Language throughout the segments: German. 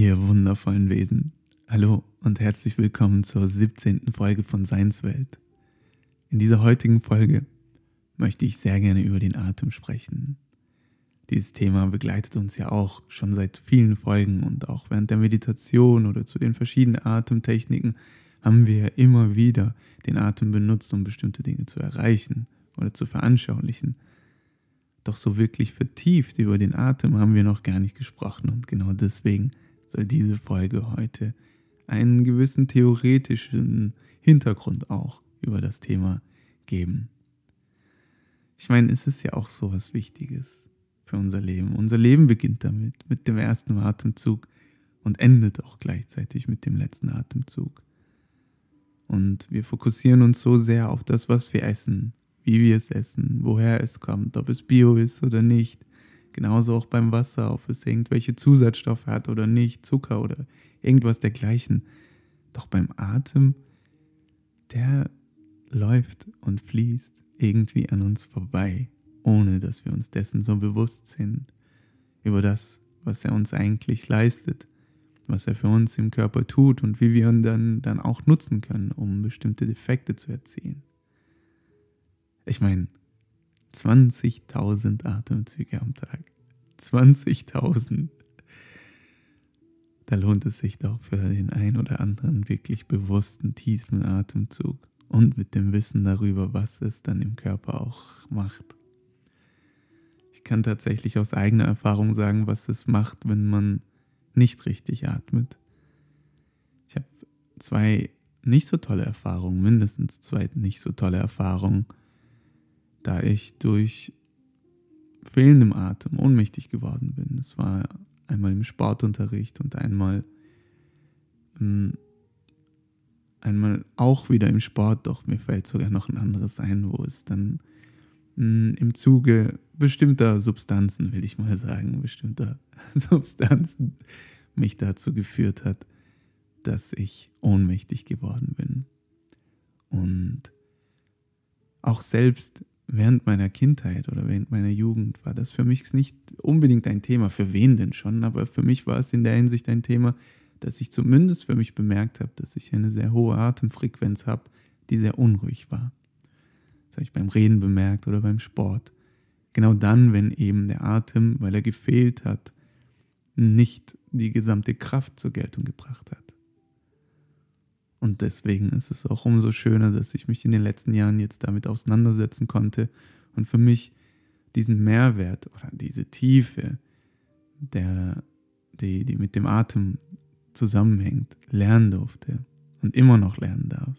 Ihr wundervollen Wesen. Hallo und herzlich willkommen zur 17. Folge von Seinswelt. In dieser heutigen Folge möchte ich sehr gerne über den Atem sprechen. Dieses Thema begleitet uns ja auch schon seit vielen Folgen und auch während der Meditation oder zu den verschiedenen Atemtechniken haben wir immer wieder den Atem benutzt, um bestimmte Dinge zu erreichen oder zu veranschaulichen. Doch so wirklich vertieft über den Atem haben wir noch gar nicht gesprochen und genau deswegen soll diese Folge heute einen gewissen theoretischen Hintergrund auch über das Thema geben. Ich meine, es ist ja auch so was Wichtiges für unser Leben. Unser Leben beginnt damit, mit dem ersten Atemzug und endet auch gleichzeitig mit dem letzten Atemzug. Und wir fokussieren uns so sehr auf das, was wir essen, wie wir es essen, woher es kommt, ob es bio ist oder nicht, Genauso auch beim Wasser, ob es irgendwelche Zusatzstoffe hat oder nicht, Zucker oder irgendwas dergleichen. Doch beim Atem, der läuft und fließt irgendwie an uns vorbei, ohne dass wir uns dessen so bewusst sind. Über das, was er uns eigentlich leistet, was er für uns im Körper tut und wie wir ihn dann, dann auch nutzen können, um bestimmte Defekte zu erzielen. Ich meine, 20.000 Atemzüge am Tag. 20.000. Da lohnt es sich doch für den ein oder anderen wirklich bewussten, tiefen Atemzug und mit dem Wissen darüber, was es dann im Körper auch macht. Ich kann tatsächlich aus eigener Erfahrung sagen, was es macht, wenn man nicht richtig atmet. Ich habe zwei nicht so tolle Erfahrungen, mindestens zwei nicht so tolle Erfahrungen da ich durch fehlendem Atem ohnmächtig geworden bin. Es war einmal im Sportunterricht und einmal, ähm, einmal auch wieder im Sport, doch mir fällt sogar noch ein anderes ein, wo es dann ähm, im Zuge bestimmter Substanzen, will ich mal sagen, bestimmter Substanzen mich dazu geführt hat, dass ich ohnmächtig geworden bin. Und auch selbst während meiner Kindheit oder während meiner Jugend war das für mich nicht unbedingt ein Thema. Für wen denn schon? Aber für mich war es in der Hinsicht ein Thema, dass ich zumindest für mich bemerkt habe, dass ich eine sehr hohe Atemfrequenz habe, die sehr unruhig war. Das habe ich beim Reden bemerkt oder beim Sport. Genau dann, wenn eben der Atem, weil er gefehlt hat, nicht die gesamte Kraft zur Geltung gebracht hat. Und deswegen ist es auch umso schöner, dass ich mich in den letzten Jahren jetzt damit auseinandersetzen konnte und für mich diesen Mehrwert oder diese Tiefe, der, die, die mit dem Atem zusammenhängt, lernen durfte und immer noch lernen darf.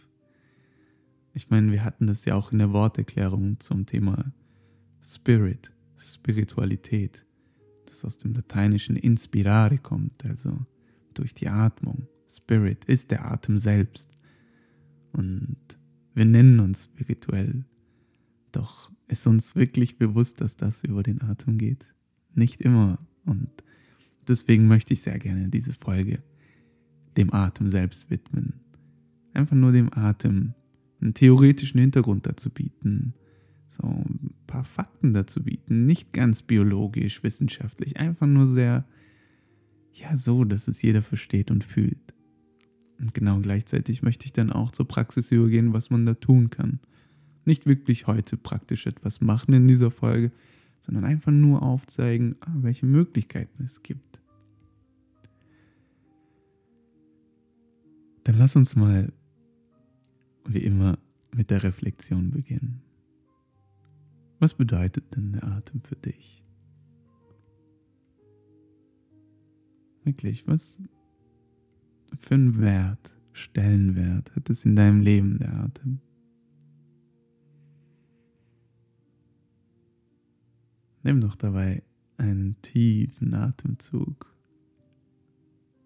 Ich meine, wir hatten das ja auch in der Worterklärung zum Thema Spirit, Spiritualität, das aus dem lateinischen inspirare kommt, also durch die Atmung. Spirit ist der Atem selbst. Und wir nennen uns spirituell. Doch ist uns wirklich bewusst, dass das über den Atem geht? Nicht immer. Und deswegen möchte ich sehr gerne diese Folge dem Atem selbst widmen. Einfach nur dem Atem einen theoretischen Hintergrund dazu bieten, so ein paar Fakten dazu bieten, nicht ganz biologisch, wissenschaftlich, einfach nur sehr, ja, so, dass es jeder versteht und fühlt. Und genau gleichzeitig möchte ich dann auch zur Praxis übergehen, was man da tun kann. Nicht wirklich heute praktisch etwas machen in dieser Folge, sondern einfach nur aufzeigen, ah, welche Möglichkeiten es gibt. Dann lass uns mal, wie immer, mit der Reflexion beginnen. Was bedeutet denn der Atem für dich? Wirklich, was, für einen Wert, Stellenwert hat es in deinem Leben, der Atem? Nimm doch dabei einen tiefen Atemzug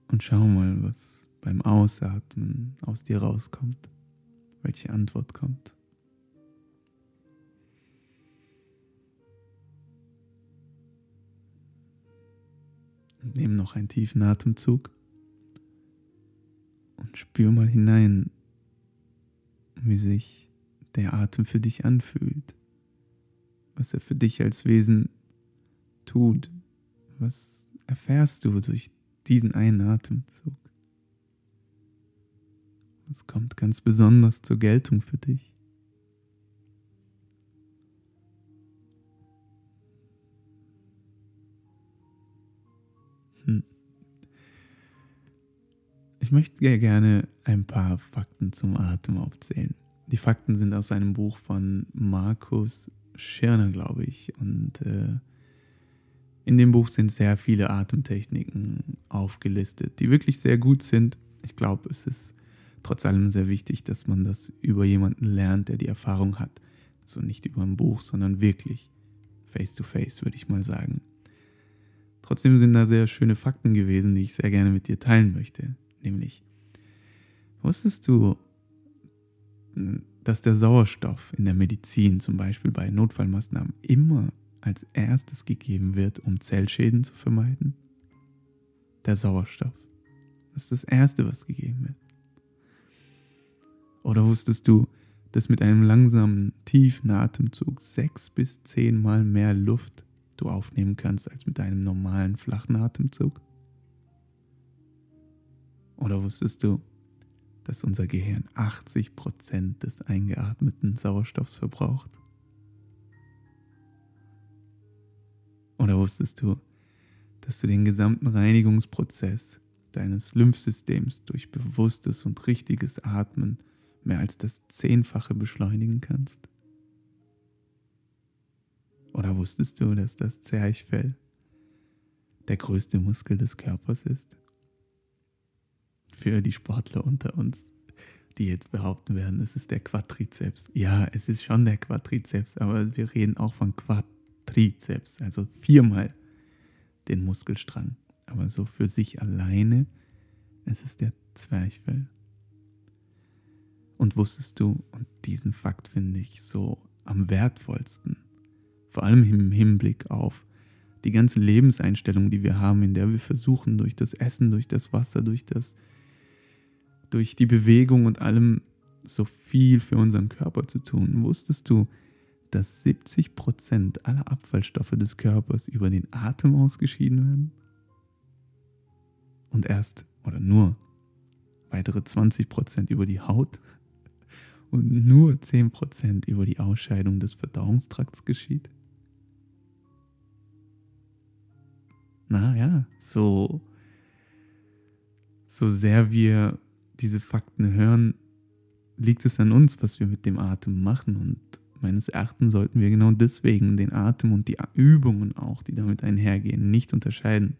und schau mal, was beim Ausatmen aus dir rauskommt, welche Antwort kommt. nimm noch einen tiefen Atemzug und spür mal hinein, wie sich der Atem für dich anfühlt, was er für dich als Wesen tut, was erfährst du durch diesen einen Atemzug? Was kommt ganz besonders zur Geltung für dich? Ich möchte gerne ein paar Fakten zum Atem aufzählen. Die Fakten sind aus einem Buch von Markus Schirner, glaube ich. Und äh, in dem Buch sind sehr viele Atemtechniken aufgelistet, die wirklich sehr gut sind. Ich glaube, es ist trotz allem sehr wichtig, dass man das über jemanden lernt, der die Erfahrung hat. Also nicht über ein Buch, sondern wirklich face to face, würde ich mal sagen. Trotzdem sind da sehr schöne Fakten gewesen, die ich sehr gerne mit dir teilen möchte. Nämlich, wusstest du, dass der Sauerstoff in der Medizin, zum Beispiel bei Notfallmaßnahmen, immer als erstes gegeben wird, um Zellschäden zu vermeiden? Der Sauerstoff. Das ist das Erste, was gegeben wird. Oder wusstest du, dass mit einem langsamen, tiefen Atemzug sechs bis zehnmal mehr Luft du aufnehmen kannst als mit einem normalen, flachen Atemzug? Oder wusstest du, dass unser Gehirn 80% des eingeatmeten Sauerstoffs verbraucht? Oder wusstest du, dass du den gesamten Reinigungsprozess deines Lymphsystems durch bewusstes und richtiges Atmen mehr als das Zehnfache beschleunigen kannst? Oder wusstest du, dass das Zwerchfell der größte Muskel des Körpers ist? Für die Sportler unter uns, die jetzt behaupten werden, es ist der Quadrizeps. Ja, es ist schon der Quadrizeps, aber wir reden auch von Quadrizeps, also viermal den Muskelstrang. Aber so für sich alleine, es ist der Zwerchfell. Und wusstest du, und diesen Fakt finde ich so am wertvollsten, vor allem im Hinblick auf die ganze Lebenseinstellung, die wir haben, in der wir versuchen, durch das Essen, durch das Wasser, durch das, durch die Bewegung und allem so viel für unseren Körper zu tun. Wusstest du, dass 70 Prozent aller Abfallstoffe des Körpers über den Atem ausgeschieden werden? Und erst oder nur weitere 20 Prozent über die Haut? und nur 10% über die Ausscheidung des Verdauungstrakts geschieht? Naja, so, so sehr wir diese Fakten hören, liegt es an uns, was wir mit dem Atem machen. Und meines Erachtens sollten wir genau deswegen den Atem und die Übungen auch, die damit einhergehen, nicht unterscheiden.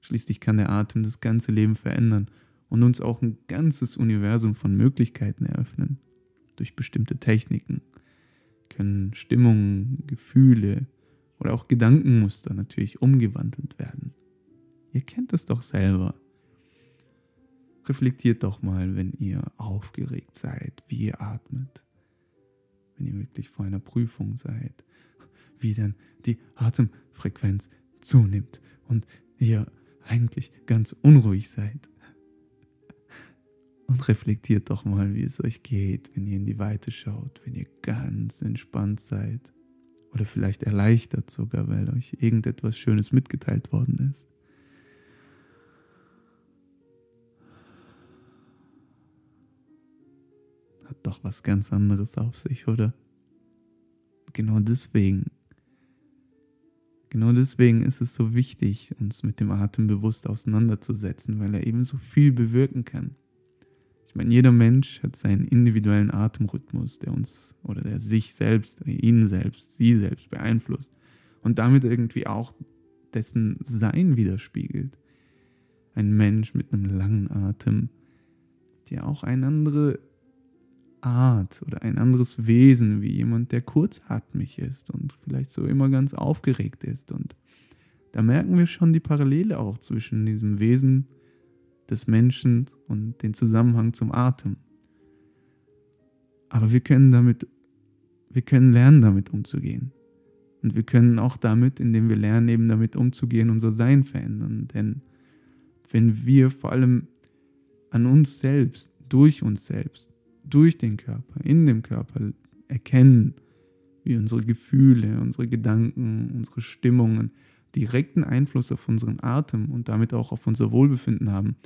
Schließlich kann der Atem das ganze Leben verändern und uns auch ein ganzes Universum von Möglichkeiten eröffnen. Durch bestimmte Techniken können Stimmungen, Gefühle oder auch Gedankenmuster natürlich umgewandelt werden. Ihr kennt es doch selber. Reflektiert doch mal, wenn ihr aufgeregt seid, wie ihr atmet. Wenn ihr wirklich vor einer Prüfung seid, wie dann die Atemfrequenz zunimmt und ihr eigentlich ganz unruhig seid. Und reflektiert doch mal, wie es euch geht, wenn ihr in die Weite schaut, wenn ihr ganz entspannt seid. Oder vielleicht erleichtert sogar, weil euch irgendetwas Schönes mitgeteilt worden ist. Doch was ganz anderes auf sich, oder? Genau deswegen. Genau deswegen ist es so wichtig, uns mit dem Atem bewusst auseinanderzusetzen, weil er eben so viel bewirken kann. Ich meine, jeder Mensch hat seinen individuellen Atemrhythmus, der uns oder der sich selbst, ihn selbst, sie selbst beeinflusst und damit irgendwie auch dessen Sein widerspiegelt. Ein Mensch mit einem langen Atem, der auch eine andere Art oder ein anderes Wesen wie jemand, der kurzatmig ist und vielleicht so immer ganz aufgeregt ist. Und da merken wir schon die Parallele auch zwischen diesem Wesen des Menschen und den Zusammenhang zum Atem. Aber wir können damit, wir können lernen, damit umzugehen. Und wir können auch damit, indem wir lernen, eben damit umzugehen, unser Sein verändern. Denn wenn wir vor allem an uns selbst, durch uns selbst, durch den Körper, in dem Körper erkennen, wie unsere Gefühle, unsere Gedanken, unsere Stimmungen direkten Einfluss auf unseren Atem und damit auch auf unser Wohlbefinden haben,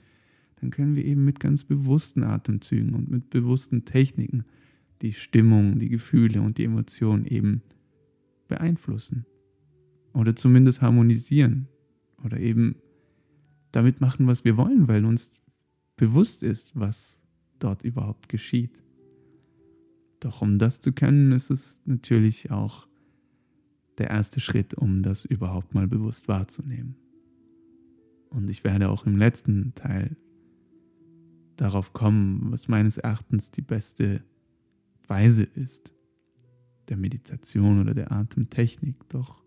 dann können wir eben mit ganz bewussten Atemzügen und mit bewussten Techniken die Stimmung, die Gefühle und die Emotionen eben beeinflussen. Oder zumindest harmonisieren. Oder eben damit machen, was wir wollen, weil uns bewusst ist, was dort überhaupt geschieht. Doch um das zu können, ist es natürlich auch der erste Schritt, um das überhaupt mal bewusst wahrzunehmen. Und ich werde auch im letzten Teil darauf kommen, was meines Erachtens die beste Weise ist, der Meditation oder der Atemtechnik. Doch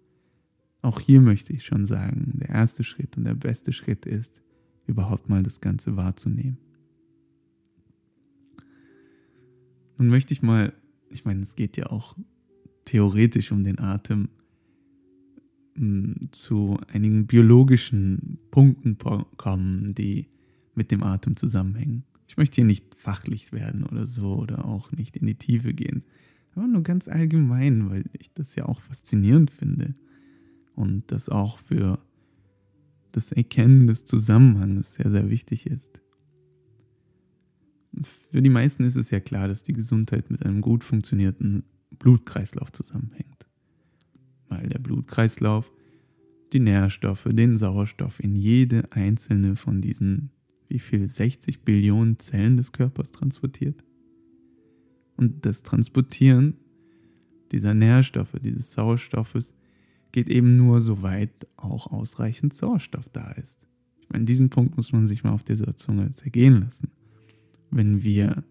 auch hier möchte ich schon sagen, der erste Schritt und der beste Schritt ist, überhaupt mal das Ganze wahrzunehmen. Nun möchte ich mal, ich meine, es geht ja auch theoretisch um den Atem, zu einigen biologischen Punkten kommen, die mit dem Atem zusammenhängen. Ich möchte hier nicht fachlich werden oder so oder auch nicht in die Tiefe gehen, aber nur ganz allgemein, weil ich das ja auch faszinierend finde und das auch für das Erkennen des Zusammenhangs sehr, sehr wichtig ist. Für die meisten ist es ja klar, dass die Gesundheit mit einem gut funktionierenden Blutkreislauf zusammenhängt weil der Blutkreislauf die Nährstoffe, den Sauerstoff in jede einzelne von diesen, wie viel, 60 Billionen Zellen des Körpers transportiert. Und das Transportieren dieser Nährstoffe, dieses Sauerstoffes, geht eben nur so weit auch ausreichend Sauerstoff da ist. Ich meine, diesen Punkt muss man sich mal auf dieser Zunge zergehen lassen. Wenn wir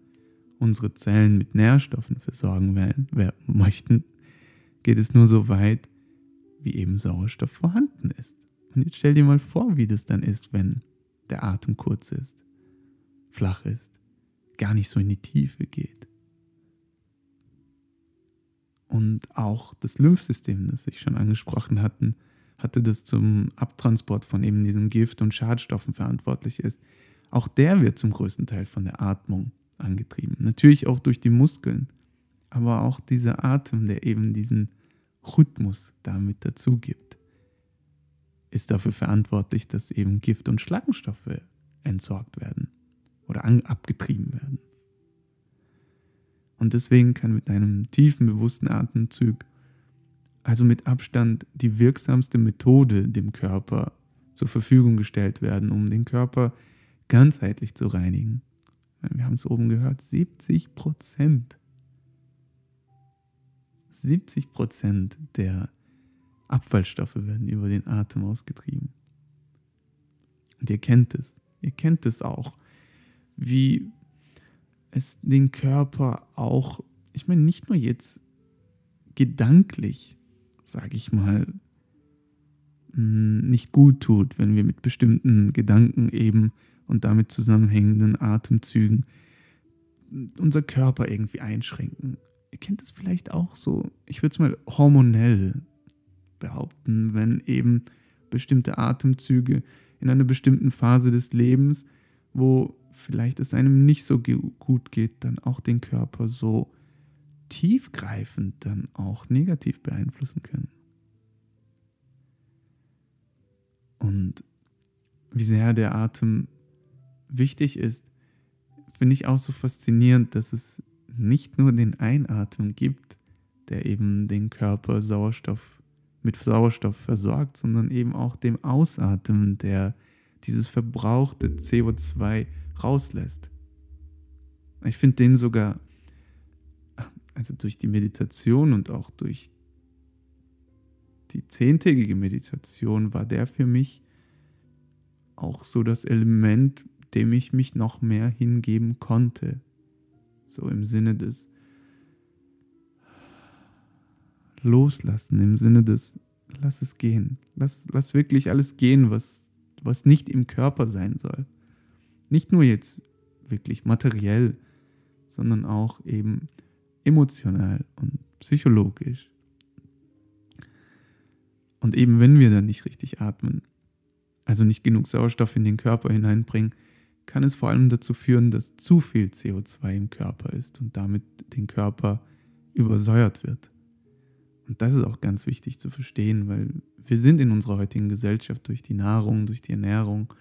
unsere Zellen mit Nährstoffen versorgen möchten, geht es nur so weit, wie eben Sauerstoff vorhanden ist. Und jetzt stell dir mal vor, wie das dann ist, wenn der Atem kurz ist, flach ist, gar nicht so in die Tiefe geht. Und auch das Lymphsystem, das ich schon angesprochen hatten, hatte, das zum Abtransport von eben diesen Gift- und Schadstoffen verantwortlich ist. Auch der wird zum größten Teil von der Atmung angetrieben. Natürlich auch durch die Muskeln, aber auch dieser Atem, der eben diesen Rhythmus damit dazu gibt, ist dafür verantwortlich, dass eben Gift und Schlackenstoffe entsorgt werden oder abgetrieben werden. Und deswegen kann mit einem tiefen, bewussten Atemzug, also mit Abstand die wirksamste Methode dem Körper zur Verfügung gestellt werden, um den Körper ganzheitlich zu reinigen. Wir haben es oben gehört, 70 Prozent 70 Prozent der Abfallstoffe werden über den Atem ausgetrieben. Und ihr kennt es. Ihr kennt es auch, wie es den Körper auch, ich meine nicht nur jetzt gedanklich, sage ich mal, mm, nicht gut tut, wenn wir mit bestimmten Gedanken eben und damit zusammenhängenden Atemzügen unser Körper irgendwie einschränken ihr kennt es vielleicht auch so, ich würde es mal hormonell behaupten, wenn eben bestimmte Atemzüge in einer bestimmten Phase des Lebens, wo vielleicht es einem nicht so gut geht, dann auch den Körper so tiefgreifend dann auch negativ beeinflussen können. Und wie sehr der Atem wichtig ist, finde ich auch so faszinierend, dass es nicht nur den Einatmen gibt, der eben den Körper Sauerstoff mit Sauerstoff versorgt, sondern eben auch dem Ausatmen, der dieses verbrauchte CO2 rauslässt. Ich finde den sogar, also durch die Meditation und auch durch die zehntägige Meditation war der für mich auch so das Element, dem ich mich noch mehr hingeben konnte. So im Sinne des Loslassen, im Sinne des Lass es gehen. Lass, lass wirklich alles gehen, was, was nicht im Körper sein soll. Nicht nur jetzt wirklich materiell, sondern auch eben emotional und psychologisch. Und eben wenn wir dann nicht richtig atmen, also nicht genug Sauerstoff in den Körper hineinbringen, kann es vor allem dazu führen, dass zu viel CO2 im Körper ist und damit den Körper übersäuert wird. Und das ist auch ganz wichtig zu verstehen, weil wir sind in unserer heutigen Gesellschaft durch die Nahrung, durch die Ernährung,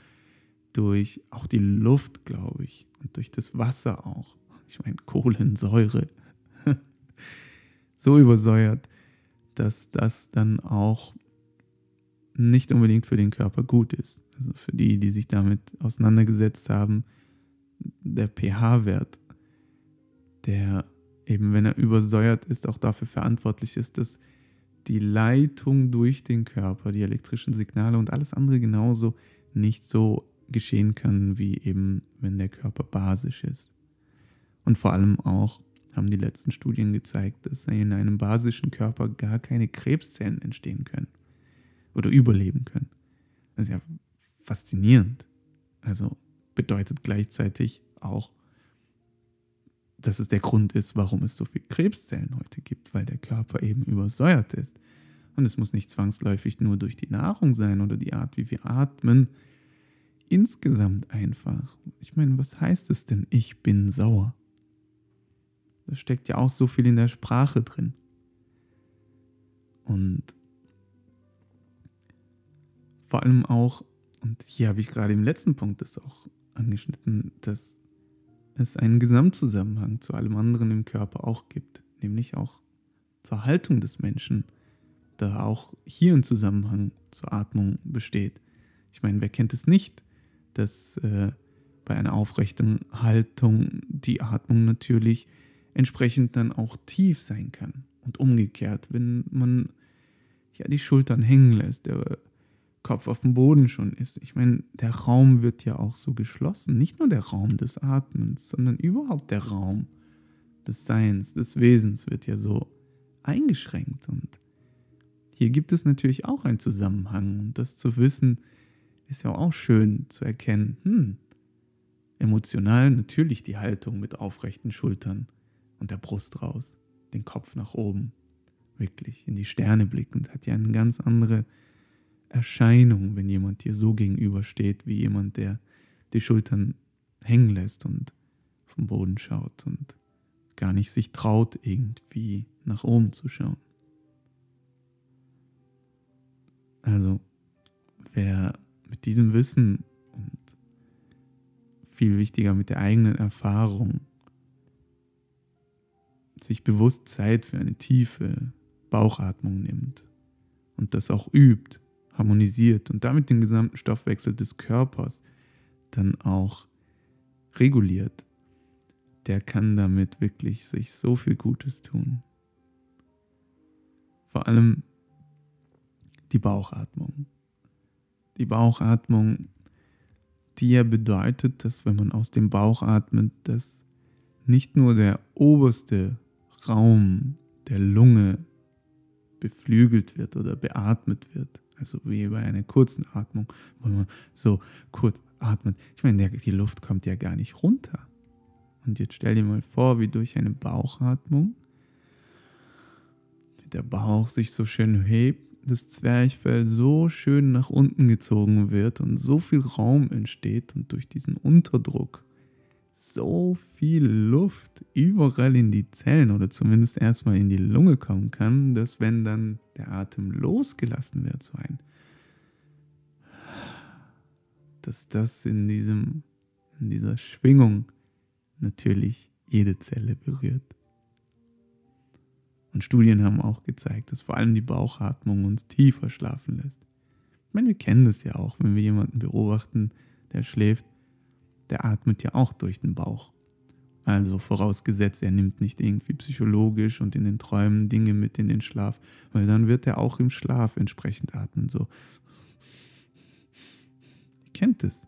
durch auch die Luft, glaube ich, und durch das Wasser auch. Ich meine, Kohlensäure. so übersäuert, dass das dann auch nicht unbedingt für den Körper gut ist. Also für die, die sich damit auseinandergesetzt haben, der pH-Wert, der eben, wenn er übersäuert ist, auch dafür verantwortlich ist, dass die Leitung durch den Körper, die elektrischen Signale und alles andere genauso nicht so geschehen können, wie eben, wenn der Körper basisch ist. Und vor allem auch haben die letzten Studien gezeigt, dass in einem basischen Körper gar keine Krebszellen entstehen können oder überleben können. Das ist ja faszinierend. Also bedeutet gleichzeitig auch, dass es der Grund ist, warum es so viele Krebszellen heute gibt, weil der Körper eben übersäuert ist. Und es muss nicht zwangsläufig nur durch die Nahrung sein oder die Art, wie wir atmen. Insgesamt einfach. Ich meine, was heißt es denn, ich bin sauer? Da steckt ja auch so viel in der Sprache drin. Und vor allem auch, und hier habe ich gerade im letzten Punkt das auch angeschnitten, dass es einen Gesamtzusammenhang zu allem anderen im Körper auch gibt, nämlich auch zur Haltung des Menschen, da auch hier ein Zusammenhang zur Atmung besteht. Ich meine, wer kennt es nicht, dass äh, bei einer aufrechten Haltung die Atmung natürlich entsprechend dann auch tief sein kann und umgekehrt, wenn man ja die Schultern hängen lässt, der Kopf auf dem Boden schon ist. Ich meine, der Raum wird ja auch so geschlossen. Nicht nur der Raum des Atmens, sondern überhaupt der Raum des Seins, des Wesens wird ja so eingeschränkt. Und hier gibt es natürlich auch einen Zusammenhang. Und das zu wissen, ist ja auch schön zu erkennen. Hm, emotional natürlich die Haltung mit aufrechten Schultern und der Brust raus, den Kopf nach oben, wirklich in die Sterne blickend, hat ja eine ganz andere Erscheinung, wenn jemand dir so gegenübersteht, wie jemand, der die Schultern hängen lässt und vom Boden schaut und gar nicht sich traut, irgendwie nach oben zu schauen. Also, wer mit diesem Wissen und viel wichtiger mit der eigenen Erfahrung sich bewusst Zeit für eine tiefe Bauchatmung nimmt und das auch übt, harmonisiert und damit den gesamten Stoffwechsel des Körpers dann auch reguliert, der kann damit wirklich sich so viel Gutes tun. Vor allem die Bauchatmung. Die Bauchatmung, die ja bedeutet, dass wenn man aus dem Bauch atmet, dass nicht nur der oberste Raum der Lunge beflügelt wird oder beatmet wird, also wie bei einer kurzen Atmung, wo man so kurz atmet. Ich meine, die Luft kommt ja gar nicht runter. Und jetzt stell dir mal vor, wie durch eine Bauchatmung der Bauch sich so schön hebt, das Zwerchfell so schön nach unten gezogen wird und so viel Raum entsteht und durch diesen Unterdruck so viel Luft überall in die Zellen oder zumindest erstmal in die Lunge kommen kann, dass wenn dann der Atem losgelassen wird, so ein, dass das in diesem, in dieser Schwingung natürlich jede Zelle berührt. Und Studien haben auch gezeigt, dass vor allem die Bauchatmung uns tiefer schlafen lässt. Ich meine, wir kennen das ja auch, wenn wir jemanden beobachten, der schläft, der atmet ja auch durch den Bauch. Also vorausgesetzt, er nimmt nicht irgendwie psychologisch und in den Träumen Dinge mit in den Schlaf, weil dann wird er auch im Schlaf entsprechend atmen. So. Kennt es.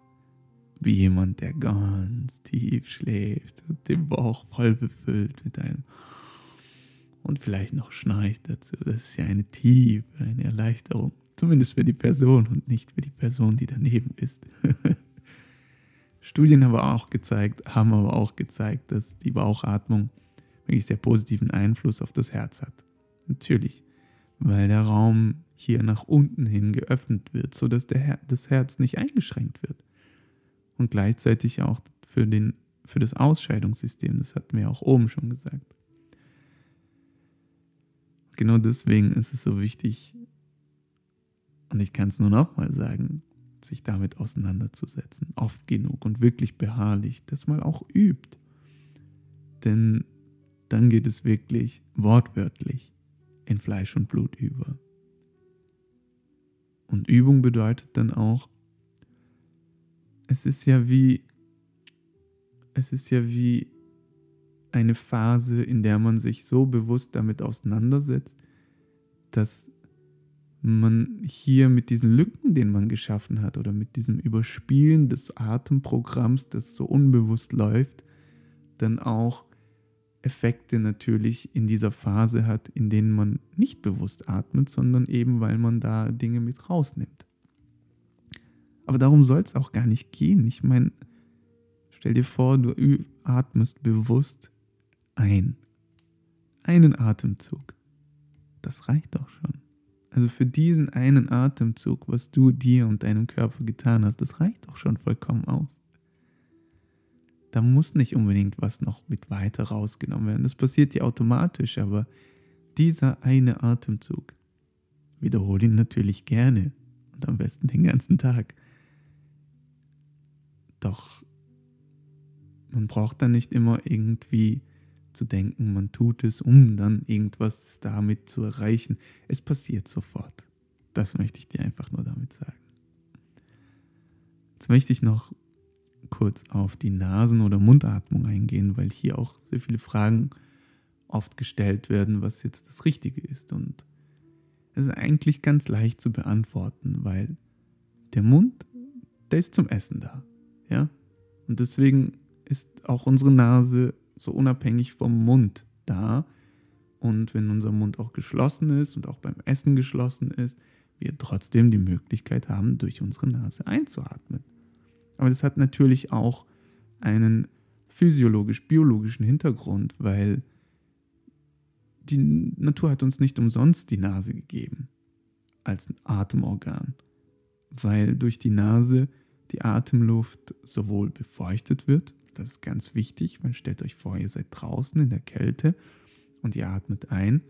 Wie jemand, der ganz tief schläft und den Bauch voll befüllt mit einem und vielleicht noch schnarcht dazu. Das ist ja eine Tiefe, eine Erleichterung. Zumindest für die Person und nicht für die Person, die daneben ist. Studien haben aber auch gezeigt, haben aber auch gezeigt, dass die Bauchatmung wirklich sehr positiven Einfluss auf das Herz hat. Natürlich, weil der Raum hier nach unten hin geöffnet wird, sodass der Her das Herz nicht eingeschränkt wird. Und gleichzeitig auch für, den, für das Ausscheidungssystem, das hatten wir auch oben schon gesagt. genau deswegen ist es so wichtig, und ich kann es nur noch mal sagen, sich damit auseinanderzusetzen, oft genug und wirklich beharrlich, das mal auch übt. Denn dann geht es wirklich wortwörtlich in Fleisch und Blut über. Und Übung bedeutet dann auch, es ist ja wie, es ist ja wie eine Phase, in der man sich so bewusst damit auseinandersetzt, dass man hier mit diesen Lücken, den man geschaffen hat, oder mit diesem Überspielen des Atemprogramms, das so unbewusst läuft, dann auch Effekte natürlich in dieser Phase hat, in denen man nicht bewusst atmet, sondern eben weil man da Dinge mit rausnimmt. Aber darum soll es auch gar nicht gehen. Ich meine, stell dir vor, du atmest bewusst ein. Einen Atemzug. Das reicht doch schon. Also für diesen einen Atemzug, was du dir und deinem Körper getan hast, das reicht doch schon vollkommen aus. Da muss nicht unbedingt was noch mit weiter rausgenommen werden. Das passiert ja automatisch, aber dieser eine Atemzug, wiederhole ihn natürlich gerne und am besten den ganzen Tag. Doch man braucht dann nicht immer irgendwie zu denken, man tut es, um dann irgendwas damit zu erreichen. Es passiert sofort. Das möchte ich dir einfach nur damit sagen. Jetzt möchte ich noch kurz auf die Nasen- oder Mundatmung eingehen, weil hier auch sehr viele Fragen oft gestellt werden, was jetzt das Richtige ist. Und es ist eigentlich ganz leicht zu beantworten, weil der Mund, der ist zum Essen da. Ja? Und deswegen ist auch unsere Nase so unabhängig vom Mund da. Und wenn unser Mund auch geschlossen ist und auch beim Essen geschlossen ist, wir trotzdem die Möglichkeit haben, durch unsere Nase einzuatmen. Aber das hat natürlich auch einen physiologisch-biologischen Hintergrund, weil die Natur hat uns nicht umsonst die Nase gegeben als Atemorgan, weil durch die Nase die Atemluft sowohl befeuchtet wird, das ist ganz wichtig, weil stellt euch vor, ihr seid draußen in der Kälte und ihr atmet ein,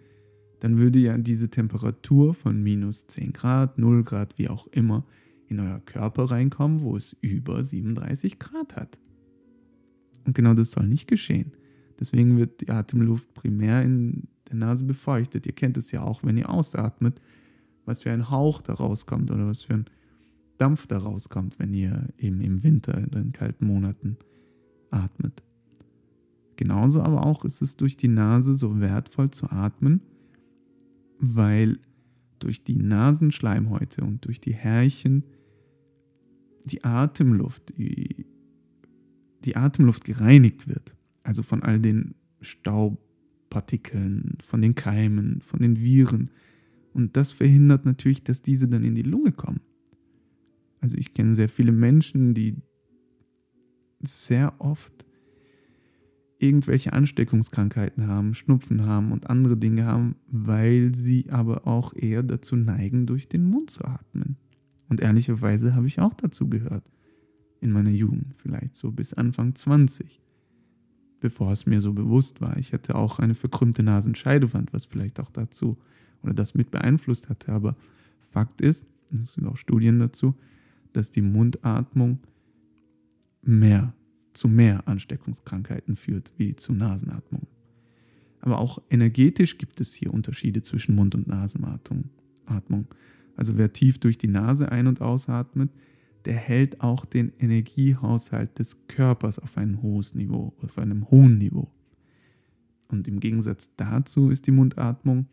dann würde ja diese Temperatur von minus 10 Grad, 0 Grad, wie auch immer, in euer Körper reinkommen, wo es über 37 Grad hat. Und genau das soll nicht geschehen. Deswegen wird die Atemluft primär in der Nase befeuchtet. Ihr kennt es ja auch, wenn ihr ausatmet, was für ein Hauch da rauskommt oder was für ein Dampf da rauskommt, wenn ihr eben im Winter in den kalten Monaten atmet. Genauso aber auch ist es durch die Nase so wertvoll zu atmen, weil durch die Nasenschleimhäute und durch die Härchen die Atemluft, die, die Atemluft gereinigt wird. Also von all den Staubpartikeln, von den Keimen, von den Viren. Und das verhindert natürlich, dass diese dann in die Lunge kommen. Also ich kenne sehr viele Menschen, die sehr oft irgendwelche Ansteckungskrankheiten haben, Schnupfen haben und andere Dinge haben, weil sie aber auch eher dazu neigen, durch den Mund zu atmen. Und ehrlicherweise habe ich auch dazu gehört. In meiner Jugend, vielleicht so bis Anfang 20. Bevor es mir so bewusst war. Ich hatte auch eine verkrümmte Nasenscheidewand, was vielleicht auch dazu oder das mit beeinflusst hatte. Aber Fakt ist, es sind auch Studien dazu, dass die Mundatmung mehr zu mehr Ansteckungskrankheiten führt wie zu Nasenatmung. Aber auch energetisch gibt es hier Unterschiede zwischen Mund- und Nasenatmung. Also wer tief durch die Nase ein- und ausatmet, der hält auch den Energiehaushalt des Körpers auf ein hohes Niveau, auf einem hohen Niveau. Und im Gegensatz dazu ist die Mundatmung,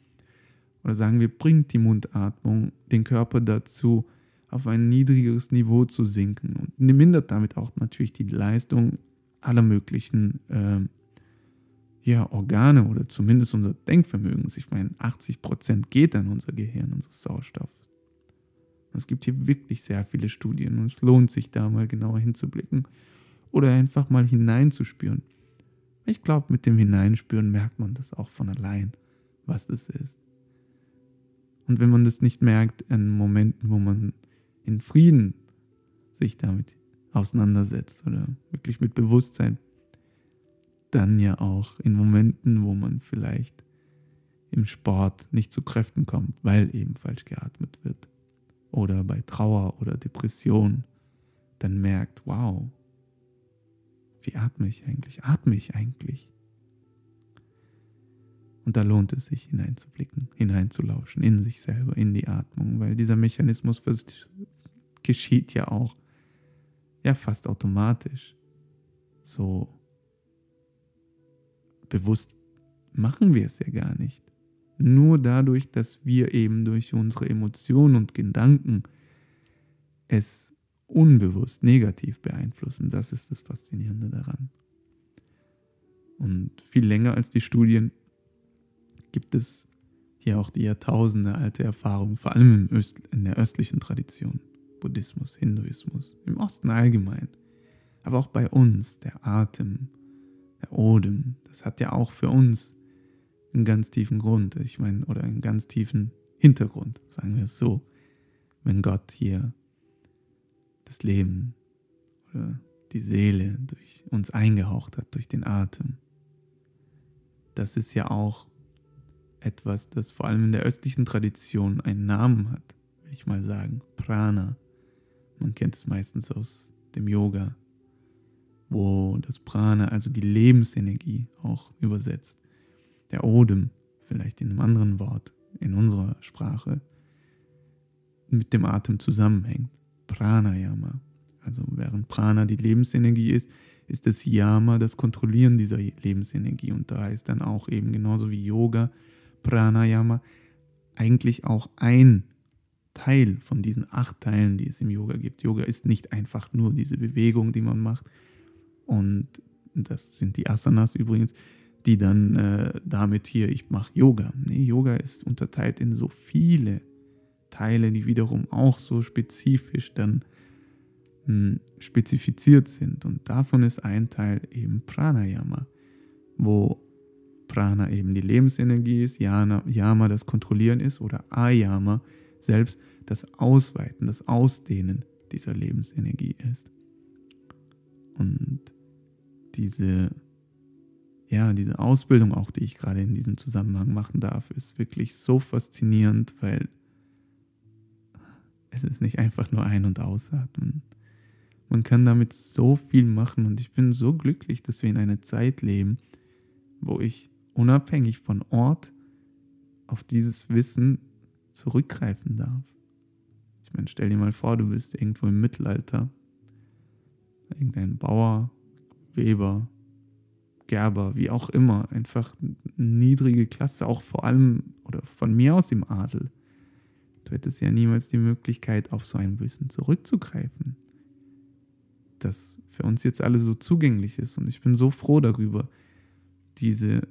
oder sagen wir, bringt die Mundatmung den Körper dazu, auf ein niedrigeres Niveau zu sinken und mindert damit auch natürlich die Leistung aller möglichen äh, ja, Organe oder zumindest unser Denkvermögen. Ich meine, 80 Prozent geht an unser Gehirn, unseres Sauerstoff. Es gibt hier wirklich sehr viele Studien und es lohnt sich da mal genauer hinzublicken oder einfach mal hineinzuspüren. Ich glaube, mit dem Hineinspüren merkt man das auch von allein, was das ist. Und wenn man das nicht merkt in Momenten, wo man in Frieden sich damit auseinandersetzt oder wirklich mit Bewusstsein, dann ja auch in Momenten, wo man vielleicht im Sport nicht zu Kräften kommt, weil eben falsch geatmet wird. Oder bei Trauer oder Depression dann merkt, wow, wie atme ich eigentlich? Atme ich eigentlich? Und da lohnt es sich hineinzublicken, hineinzulauschen in sich selber, in die Atmung, weil dieser Mechanismus geschieht ja auch ja fast automatisch. So bewusst machen wir es ja gar nicht. Nur dadurch, dass wir eben durch unsere Emotionen und Gedanken es unbewusst negativ beeinflussen. Das ist das Faszinierende daran. Und viel länger als die Studien gibt es hier auch die Jahrtausende alte Erfahrung, vor allem in der östlichen Tradition, Buddhismus, Hinduismus, im Osten allgemein, aber auch bei uns, der Atem, der Odem, das hat ja auch für uns einen ganz tiefen Grund, ich meine, oder einen ganz tiefen Hintergrund, sagen wir es so, wenn Gott hier das Leben oder die Seele durch uns eingehaucht hat, durch den Atem. Das ist ja auch etwas, das vor allem in der östlichen Tradition einen Namen hat, will ich mal sagen. Prana. Man kennt es meistens aus dem Yoga, wo das Prana, also die Lebensenergie, auch übersetzt. Der Odem, vielleicht in einem anderen Wort, in unserer Sprache, mit dem Atem zusammenhängt. Pranayama. Also während Prana die Lebensenergie ist, ist das Yama das Kontrollieren dieser Lebensenergie. Und da ist dann auch eben genauso wie Yoga, Pranayama, eigentlich auch ein Teil von diesen acht Teilen, die es im Yoga gibt. Yoga ist nicht einfach nur diese Bewegung, die man macht. Und das sind die Asanas übrigens, die dann äh, damit hier, ich mache Yoga. Nee, Yoga ist unterteilt in so viele Teile, die wiederum auch so spezifisch dann mh, hm, spezifiziert sind. Und davon ist ein Teil eben Pranayama, wo Prana eben die Lebensenergie ist, Yana, Yama das Kontrollieren ist oder Ayama selbst das Ausweiten, das Ausdehnen dieser Lebensenergie ist. Und diese, ja, diese Ausbildung auch, die ich gerade in diesem Zusammenhang machen darf, ist wirklich so faszinierend, weil es ist nicht einfach nur ein- und ausatmen. Man kann damit so viel machen und ich bin so glücklich, dass wir in einer Zeit leben, wo ich unabhängig von Ort auf dieses Wissen zurückgreifen darf. Ich meine, stell dir mal vor, du bist irgendwo im Mittelalter, irgendein Bauer, Weber, Gerber, wie auch immer, einfach niedrige Klasse, auch vor allem oder von mir aus im Adel. Du hättest ja niemals die Möglichkeit, auf so ein Wissen zurückzugreifen, das für uns jetzt alle so zugänglich ist. Und ich bin so froh darüber, diese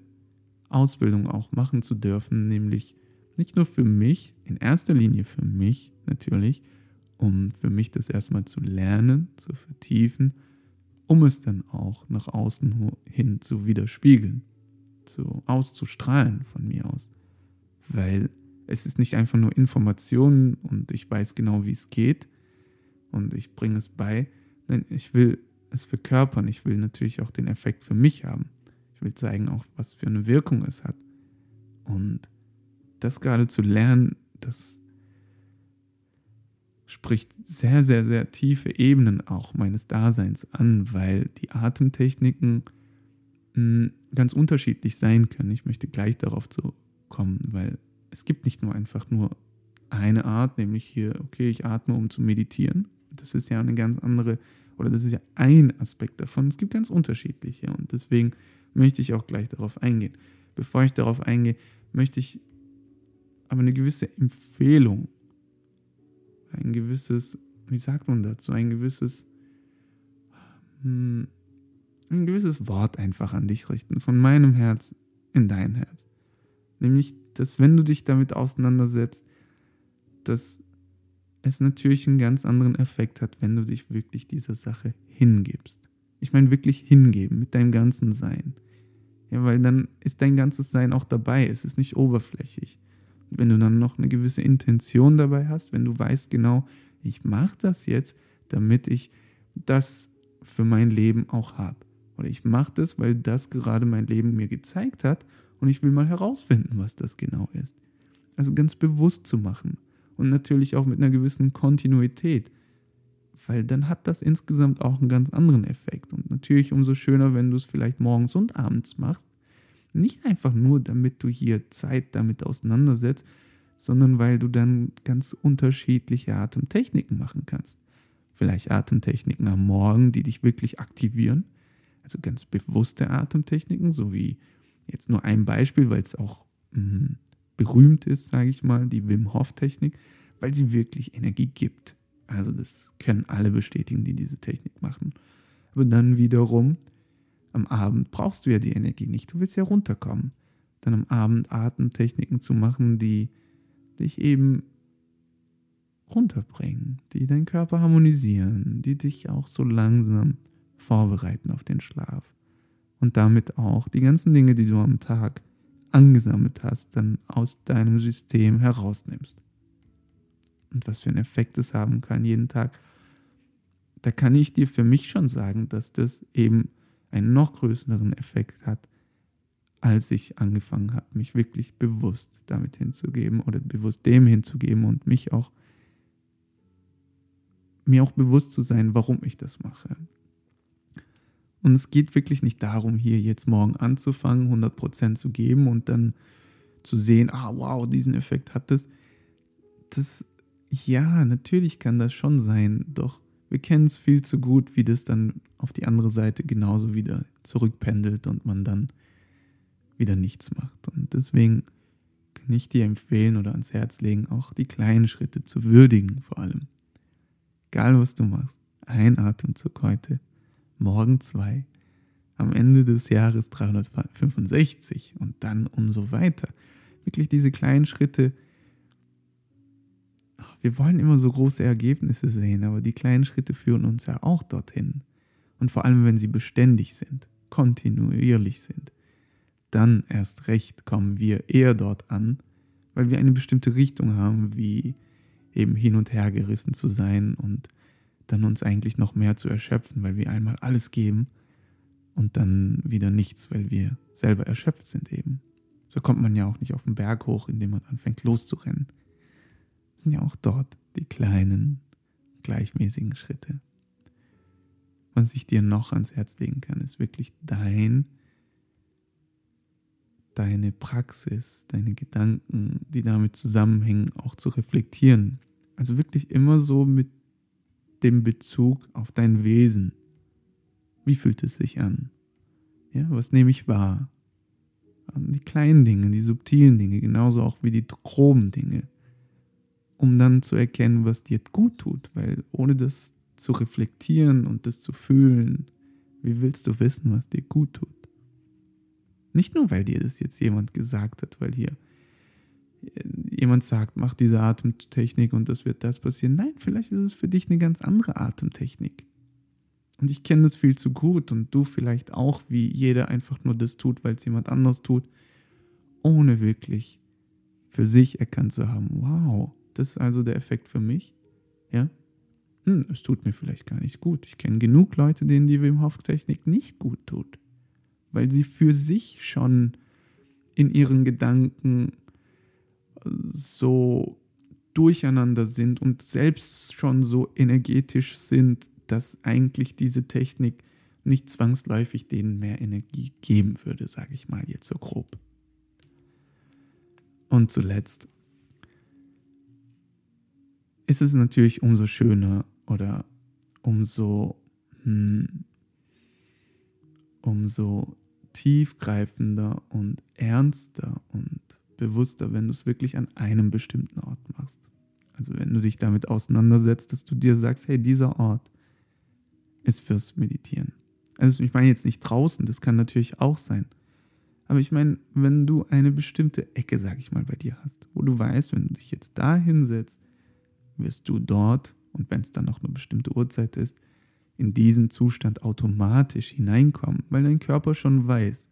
Ausbildung auch machen zu dürfen, nämlich nicht nur für mich, in erster Linie für mich natürlich, um für mich das erstmal zu lernen, zu vertiefen, um es dann auch nach außen hin zu widerspiegeln, zu auszustrahlen von mir aus. Weil es ist nicht einfach nur Information und ich weiß genau, wie es geht und ich bringe es bei. Nein, ich will es verkörpern. Ich will natürlich auch den Effekt für mich haben. Ich will zeigen auch, was für eine Wirkung es hat. Und das gerade zu lernen, das spricht sehr, sehr, sehr tiefe Ebenen auch meines Daseins an, weil die Atemtechniken hm, ganz unterschiedlich sein können. Ich möchte gleich darauf zu kommen, weil es gibt nicht nur einfach nur eine Art, nämlich hier, okay, ich atme, um zu meditieren. Das ist ja eine ganz andere, oder das ist ja ein Aspekt davon. Es gibt ganz unterschiedliche und deswegen möchte ich auch gleich darauf eingehen. Bevor ich darauf eingehe, möchte ich aber eine gewisse Empfehlung, ein gewisses, wie sagt man dazu, ein gewisses, hm, ein gewisses Wort einfach an dich richten, von meinem Herz in dein Herz. Nämlich dass wenn du dich damit auseinandersetzt, dass es natürlich einen ganz anderen Effekt hat, wenn du dich wirklich dieser Sache hingibst. Ich meine wirklich hingeben mit deinem ganzen Sein. Ja, weil dann ist dein ganzes Sein auch dabei. Es ist nicht oberflächlich. Wenn du dann noch eine gewisse Intention dabei hast, wenn du weißt genau, ich mache das jetzt, damit ich das für mein Leben auch habe. Oder ich mache das, weil das gerade mein Leben mir gezeigt hat und ich will mal herausfinden, was das genau ist. Also ganz bewusst zu machen und natürlich auch mit einer gewissen Kontinuität, weil dann hat das insgesamt auch einen ganz anderen Effekt. Und natürlich umso schöner, wenn du es vielleicht morgens und abends machst. Nicht einfach nur, damit du hier Zeit damit auseinandersetzt, sondern weil du dann ganz unterschiedliche Atemtechniken machen kannst. Vielleicht Atemtechniken am Morgen, die dich wirklich aktivieren. Also ganz bewusste Atemtechniken, so wie jetzt nur ein Beispiel, weil es auch mh, berühmt ist, sage ich mal, die Wim Hof Technik, weil sie wirklich Energie gibt. Also das können alle bestätigen, die diese Technik machen. Aber dann wiederum, am Abend brauchst du ja die Energie nicht, du willst ja runterkommen. Dann am Abend Atemtechniken zu machen, die dich eben runterbringen, die deinen Körper harmonisieren, die dich auch so langsam vorbereiten auf den Schlaf. Und damit auch die ganzen Dinge, die du am Tag angesammelt hast, dann aus deinem System herausnimmst. Und was für einen Effekt es haben kann jeden Tag, da kann ich dir für mich schon sagen, dass das eben einen noch größeren Effekt hat, als ich angefangen habe, mich wirklich bewusst damit hinzugeben oder bewusst dem hinzugeben und mich auch mir auch bewusst zu sein, warum ich das mache. Und es geht wirklich nicht darum, hier jetzt morgen anzufangen, 100% zu geben und dann zu sehen, ah wow, diesen Effekt hat das. Das, ja, natürlich kann das schon sein, doch wir kennen es viel zu gut, wie das dann auf die andere Seite genauso wieder zurückpendelt und man dann wieder nichts macht. Und deswegen kann ich dir empfehlen oder ans Herz legen, auch die kleinen Schritte zu würdigen vor allem. Egal was du machst, ein Atemzug heute morgen zwei, am Ende des Jahres 365 und dann und so weiter. Wirklich diese kleinen Schritte. Wir wollen immer so große Ergebnisse sehen, aber die kleinen Schritte führen uns ja auch dorthin. Und vor allem, wenn sie beständig sind, kontinuierlich sind, dann erst recht kommen wir eher dort an, weil wir eine bestimmte Richtung haben, wie eben hin und her gerissen zu sein und dann uns eigentlich noch mehr zu erschöpfen, weil wir einmal alles geben und dann wieder nichts, weil wir selber erschöpft sind eben. So kommt man ja auch nicht auf den Berg hoch, indem man anfängt loszurennen. Sind ja auch dort die kleinen, gleichmäßigen Schritte. Was ich dir noch ans Herz legen kann, ist wirklich dein, deine Praxis, deine Gedanken, die damit zusammenhängen, auch zu reflektieren. Also wirklich immer so mit dem Bezug auf dein Wesen. Wie fühlt es sich an? Ja, was nehme ich wahr? Die kleinen Dinge, die subtilen Dinge, genauso auch wie die groben Dinge, um dann zu erkennen, was dir gut tut, weil ohne das zu reflektieren und das zu fühlen, wie willst du wissen, was dir gut tut? Nicht nur, weil dir das jetzt jemand gesagt hat, weil hier jemand sagt, mach diese Atemtechnik und das wird das passieren. Nein, vielleicht ist es für dich eine ganz andere Atemtechnik. Und ich kenne das viel zu gut und du vielleicht auch, wie jeder einfach nur das tut, weil es jemand anders tut, ohne wirklich für sich erkannt zu haben, wow, das ist also der Effekt für mich. Ja? Hm, es tut mir vielleicht gar nicht gut. Ich kenne genug Leute, denen die Wim Hof Technik nicht gut tut, weil sie für sich schon in ihren Gedanken so durcheinander sind und selbst schon so energetisch sind, dass eigentlich diese Technik nicht zwangsläufig denen mehr Energie geben würde, sage ich mal jetzt so grob. Und zuletzt ist es natürlich umso schöner oder umso, hm, umso tiefgreifender und ernster und bewusster, wenn du es wirklich an einem bestimmten Ort machst. Also wenn du dich damit auseinandersetzt, dass du dir sagst, hey, dieser Ort ist fürs Meditieren. Also ich meine jetzt nicht draußen, das kann natürlich auch sein. Aber ich meine, wenn du eine bestimmte Ecke, sag ich mal, bei dir hast, wo du weißt, wenn du dich jetzt da hinsetzt, wirst du dort, und wenn es dann noch eine bestimmte Uhrzeit ist, in diesen Zustand automatisch hineinkommen, weil dein Körper schon weiß,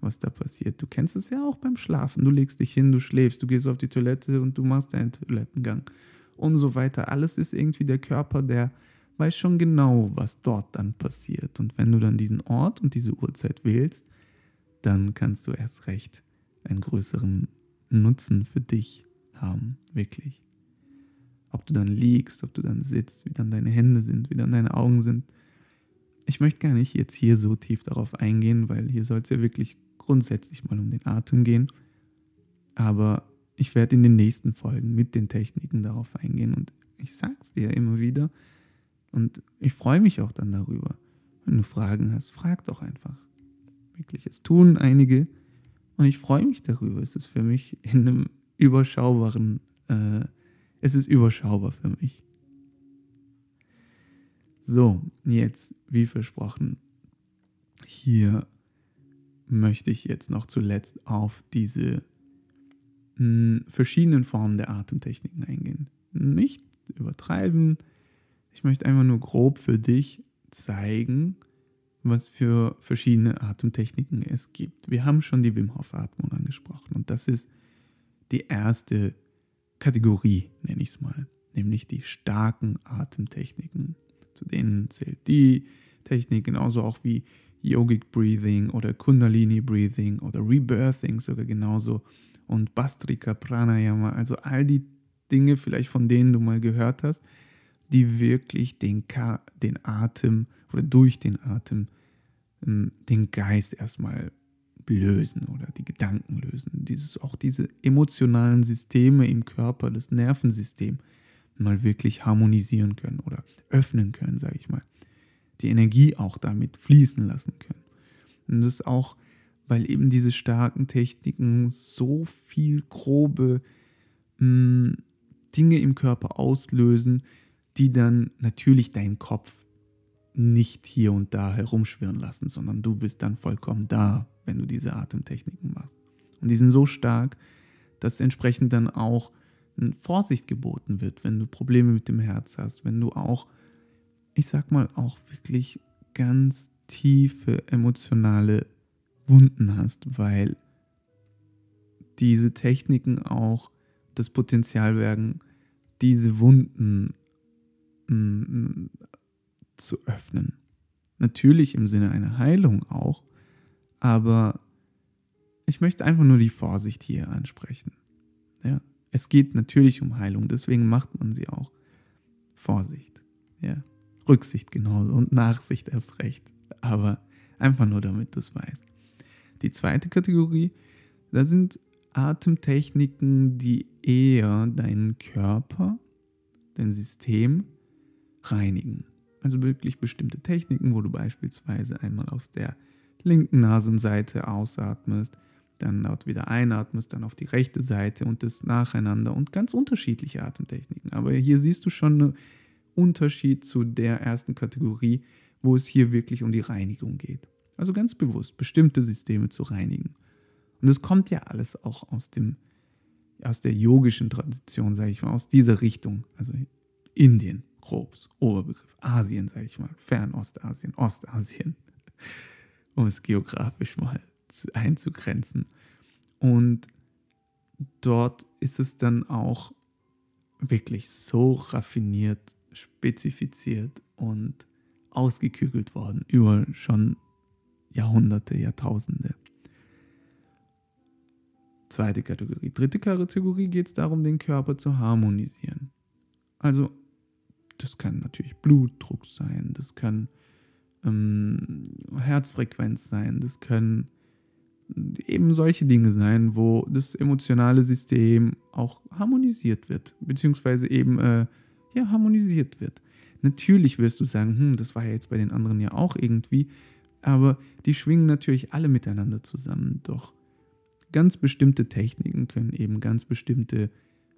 was da passiert. Du kennst es ja auch beim Schlafen. Du legst dich hin, du schläfst, du gehst auf die Toilette und du machst deinen Toilettengang und so weiter. Alles ist irgendwie der Körper, der weiß schon genau, was dort dann passiert. Und wenn du dann diesen Ort und diese Uhrzeit wählst, dann kannst du erst recht einen größeren Nutzen für dich haben, wirklich. Ob du dann liegst, ob du dann sitzt, wie dann deine Hände sind, wie dann deine Augen sind. Ich möchte gar nicht jetzt hier so tief darauf eingehen, weil hier soll es ja wirklich grundsätzlich mal um den Atem gehen. Aber ich werde in den nächsten Folgen mit den Techniken darauf eingehen und ich sag's dir immer wieder und ich freue mich auch dann darüber. Wenn du Fragen hast, frag doch einfach. Wirklich, es tun einige und ich freue mich darüber. Es ist für mich in einem überschaubaren, äh, es ist überschaubar für mich. So, jetzt, wie versprochen, hier möchte ich jetzt noch zuletzt auf diese mh, hm, verschiedenen Formen der Atemtechniken eingehen. Nicht übertreiben. Ich möchte einfach nur grob für dich zeigen, was für verschiedene Atemtechniken es gibt. Wir haben schon die Wim Hof Atmung angesprochen und das ist die erste Kategorie, nenne ich es mal, nämlich die starken Atemtechniken. Zu denen zählt die Technik genauso auch wie Yogic Breathing oder Kundalini Breathing oder Rebirthing sogar genauso und Bastrika Pranayama, also all die Dinge vielleicht von denen du mal gehört hast, die wirklich den, Ka den Atem oder durch den Atem ähm, den Geist erstmal lösen oder die Gedanken lösen. Dieses, auch diese emotionalen Systeme im Körper, das Nervensystem mal wirklich harmonisieren können oder öffnen können, sage ich mal. Die Energie auch damit fließen lassen können. Und das ist auch, weil eben diese starken Techniken so viel grobe mh, hm, Dinge im Körper auslösen, die dann natürlich deinen Kopf nicht hier und da herumschwirren lassen, sondern du bist dann vollkommen da, wenn du diese Atemtechniken machst. Und die sind so stark, dass entsprechend dann auch Vorsicht geboten wird, wenn du Probleme mit dem Herz hast, wenn du auch, ich sag mal, auch wirklich ganz tiefe emotionale Wunden hast, weil diese Techniken auch das Potenzial werden, diese Wunden mm, zu öffnen. Natürlich im Sinne einer Heilung auch, aber ich möchte einfach nur die Vorsicht hier ansprechen. Ja, es geht natürlich um Heilung, deswegen macht man sie auch. Vorsicht, ja, Rücksicht genauso und Nachsicht erst recht, aber einfach nur damit du es weißt. Die zweite Kategorie, da sind Atemtechniken, die eher deinen Körper, dein System reinigen. Also wirklich bestimmte Techniken, wo du beispielsweise einmal auf der linken Nasenseite ausatmest, dann dort wieder einatmest, dann auf die rechte Seite und das nacheinander und ganz unterschiedliche Atemtechniken. Aber hier siehst du schon einen Unterschied zu der ersten Kategorie, wo es hier wirklich um die Reinigung geht. Also ganz bewusst bestimmte Systeme zu reinigen. Und es kommt ja alles auch aus dem, aus der yogischen Tradition, sage ich mal, aus dieser Richtung. Also Indien, grobs, Oberbegriff. Asien, sage ich mal, Fernostasien, Ostasien, um es geografisch mal einzugrenzen. Und dort ist es dann auch wirklich so raffiniert, spezifiziert und ausgekügelt worden über schon Jahrhunderte, Jahrtausende. Zweite Kategorie. Dritte Kategorie geht es darum, den Körper zu harmonisieren. Also, das kann natürlich Blutdruck sein, das kann ähm, Herzfrequenz sein, das können eben solche Dinge sein, wo das emotionale System auch harmonisiert wird, beziehungsweise eben äh, ja, harmonisiert wird. Natürlich wirst du sagen, hm, das war ja jetzt bei den anderen ja auch irgendwie, aber die schwingen natürlich alle miteinander zusammen. Doch ganz bestimmte Techniken können eben ganz bestimmte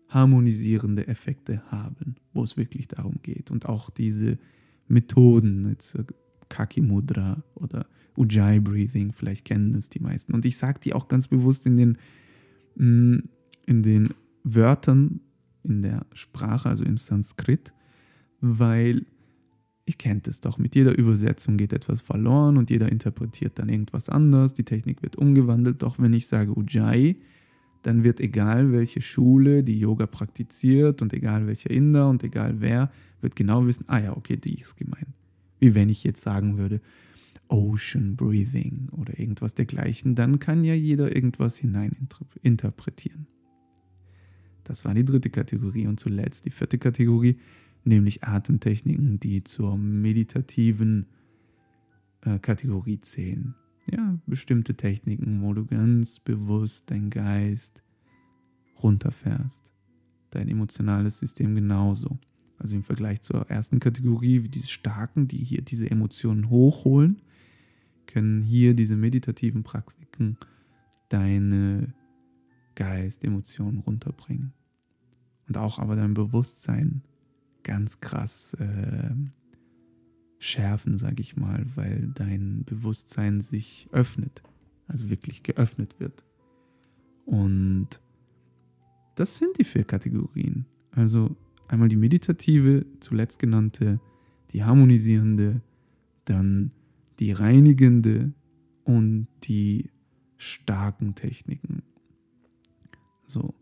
harmonisierende Effekte haben, wo es wirklich darum geht. Und auch diese Methoden, jetzt Kaki Mudra oder Ujjayi Breathing, vielleicht kennen das die meisten. Und ich sage die auch ganz bewusst in den, mm, in den Wörtern, in der Sprache, also im Sanskrit, weil ihr kennt es doch, mit jeder Übersetzung geht etwas verloren und jeder interpretiert dann irgendwas anders, die Technik wird umgewandelt, doch wenn ich sage Ujjayi, dann wird egal welche Schule die Yoga praktiziert und egal welcher Inder und egal wer, wird genau wissen, ah ja, okay, die ist gemeint. Wie wenn ich jetzt sagen würde, Ocean Breathing oder irgendwas dergleichen, dann kann ja jeder irgendwas hineininterpretieren. Das war die dritte Kategorie. Und zuletzt die vierte Kategorie, nämlich Atemtechniken, die zur meditativen äh, Kategorie zählen. Ja, bestimmte Techniken, wo du ganz bewusst deinen Geist runterfährst. Dein emotionales System genauso. Also im Vergleich zur ersten Kategorie, wie diese starken, die hier diese Emotionen hochholen, können hier diese meditativen Praktiken deine Geist, Emotionen runterbringen. Und auch aber dein Bewusstsein ganz krass äh, schärfen, sage ich mal, weil dein Bewusstsein sich öffnet, also wirklich geöffnet wird. Und das sind die vier Kategorien. Also einmal die meditative, zuletzt genannte, die harmonisierende, dann die reinigende und die starken Techniken. So,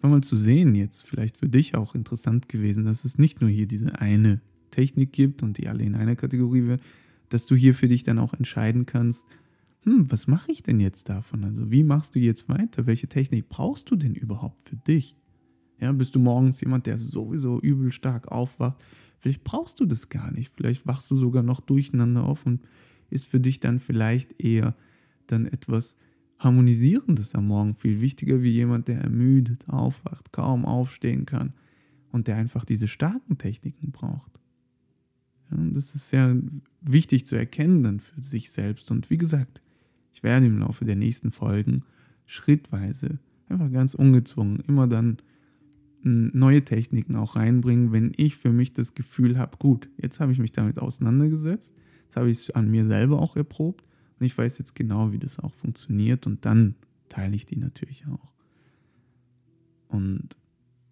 mal zu sehen jetzt, vielleicht für dich auch interessant gewesen, dass es nicht nur hier diese eine Technik gibt und die alle in einer Kategorie wären, dass du hier für dich dann auch entscheiden kannst, hm, was mache ich denn jetzt davon? Also wie machst du jetzt weiter? Welche Technik brauchst du denn überhaupt für dich? Ja, bist du morgens jemand, der sowieso übel stark aufwacht? Vielleicht brauchst du das gar nicht. Vielleicht wachst du sogar noch durcheinander auf und ist für dich dann vielleicht eher dann etwas Harmonisierendes am Morgen viel wichtiger wie jemand, der ermüdet aufwacht, kaum aufstehen kann und der einfach diese starken Techniken braucht. Ja, das ist sehr wichtig zu erkennen dann für sich selbst. Und wie gesagt, ich werde im Laufe der nächsten Folgen schrittweise, einfach ganz ungezwungen, immer dann hm, neue Techniken auch reinbringen, wenn ich für mich das Gefühl habe, gut, jetzt habe ich mich damit auseinandergesetzt, jetzt habe ich es an mir selber auch erprobt und ich weiß jetzt genau, wie das auch funktioniert und dann teile ich die natürlich auch. Und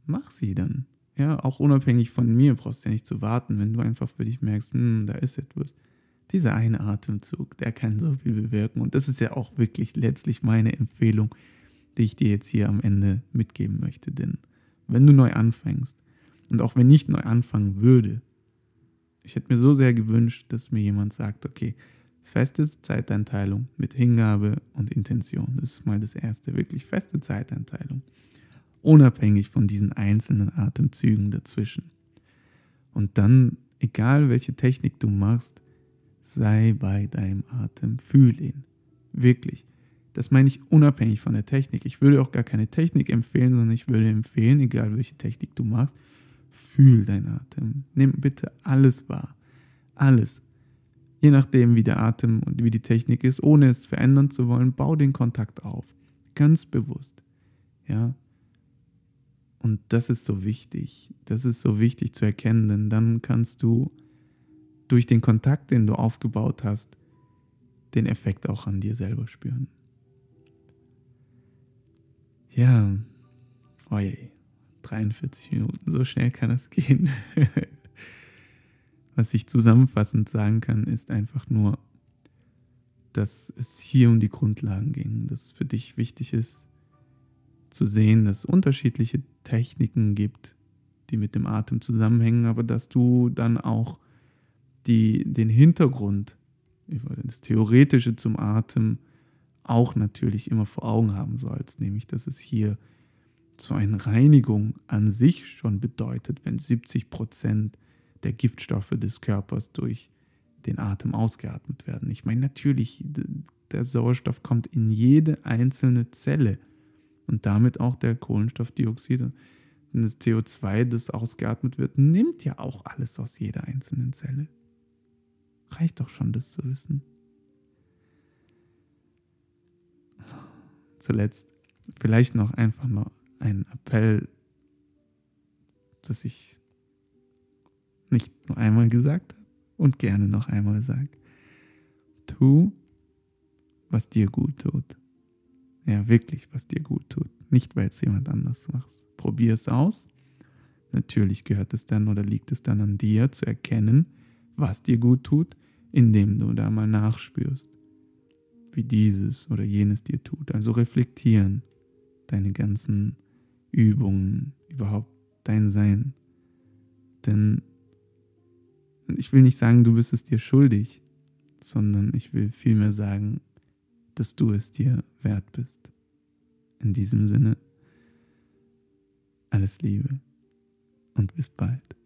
mach sie dann. Ja, auch unabhängig von mir brauchst du ja nicht zu warten, wenn du einfach für dich merkst, hm, da ist etwas. Dieser eine Atemzug, der kann so viel bewirken. Und das ist ja auch wirklich letztlich meine Empfehlung, die ich dir jetzt hier am Ende mitgeben möchte. Denn wenn du neu anfängst und auch wenn ich neu anfangen würde, ich hätte mir so sehr gewünscht, dass mir jemand sagt, okay, feste Zeiteinteilung mit Hingabe und Intention. Das ist mal das Erste, wirklich feste Zeiteinteilung. Unabhängig von diesen einzelnen Atemzügen dazwischen. Und dann, egal welche Technik du machst, sei bei deinem Atem, fühl ihn. Wirklich. Das meine ich unabhängig von der Technik. Ich würde auch gar keine Technik empfehlen, sondern ich würde empfehlen, egal welche Technik du machst, fühl deinen Atem. Nimm bitte alles wahr. Alles. Je nachdem, wie der Atem und wie die Technik ist, ohne es verändern zu wollen, bau den Kontakt auf. Ganz bewusst. Ja. Und das ist so wichtig. Das ist so wichtig zu erkennen, denn dann kannst du durch den Kontakt, den du aufgebaut hast, den Effekt auch an dir selber spüren. Ja, oje, 43 Minuten, so schnell kann es gehen. Was ich zusammenfassend sagen kann, ist einfach nur, dass es hier um die Grundlagen ging, dass für dich wichtig ist zu sehen, dass es unterschiedliche Techniken gibt, die mit dem Atem zusammenhängen, aber dass du dann auch die, den Hintergrund, das Theoretische zum Atem auch natürlich immer vor Augen haben sollst, nämlich dass es hier so eine Reinigung an sich schon bedeutet, wenn 70 Prozent der Giftstoffe des Körpers durch den Atem ausgeatmet werden. Ich meine, natürlich, der Sauerstoff kommt in jede einzelne Zelle und damit auch der Kohlenstoffdioxid und das CO2, das ausgeatmet wird, nimmt ja auch alles aus jeder einzelnen Zelle. Reicht doch schon, das zu wissen. Zuletzt vielleicht noch einfach noch ein Appell, dass ich nicht nur einmal gesagt habe und gerne noch einmal sage. Tu, was dir gut tut. Ja, wirklich, was dir gut tut. Nicht, weil es jemand anders macht. Probier es aus. Natürlich gehört es dann oder liegt es dann an dir zu erkennen, was dir gut tut, indem du da mal nachspürst, wie dieses oder jenes dir tut. Also reflektieren, deine ganzen Übungen, überhaupt dein Sein. Denn ich will nicht sagen, du bist es dir schuldig, sondern ich will vielmehr sagen, dass du es dir wert bist. In diesem Sinne, alles Liebe und bis bald.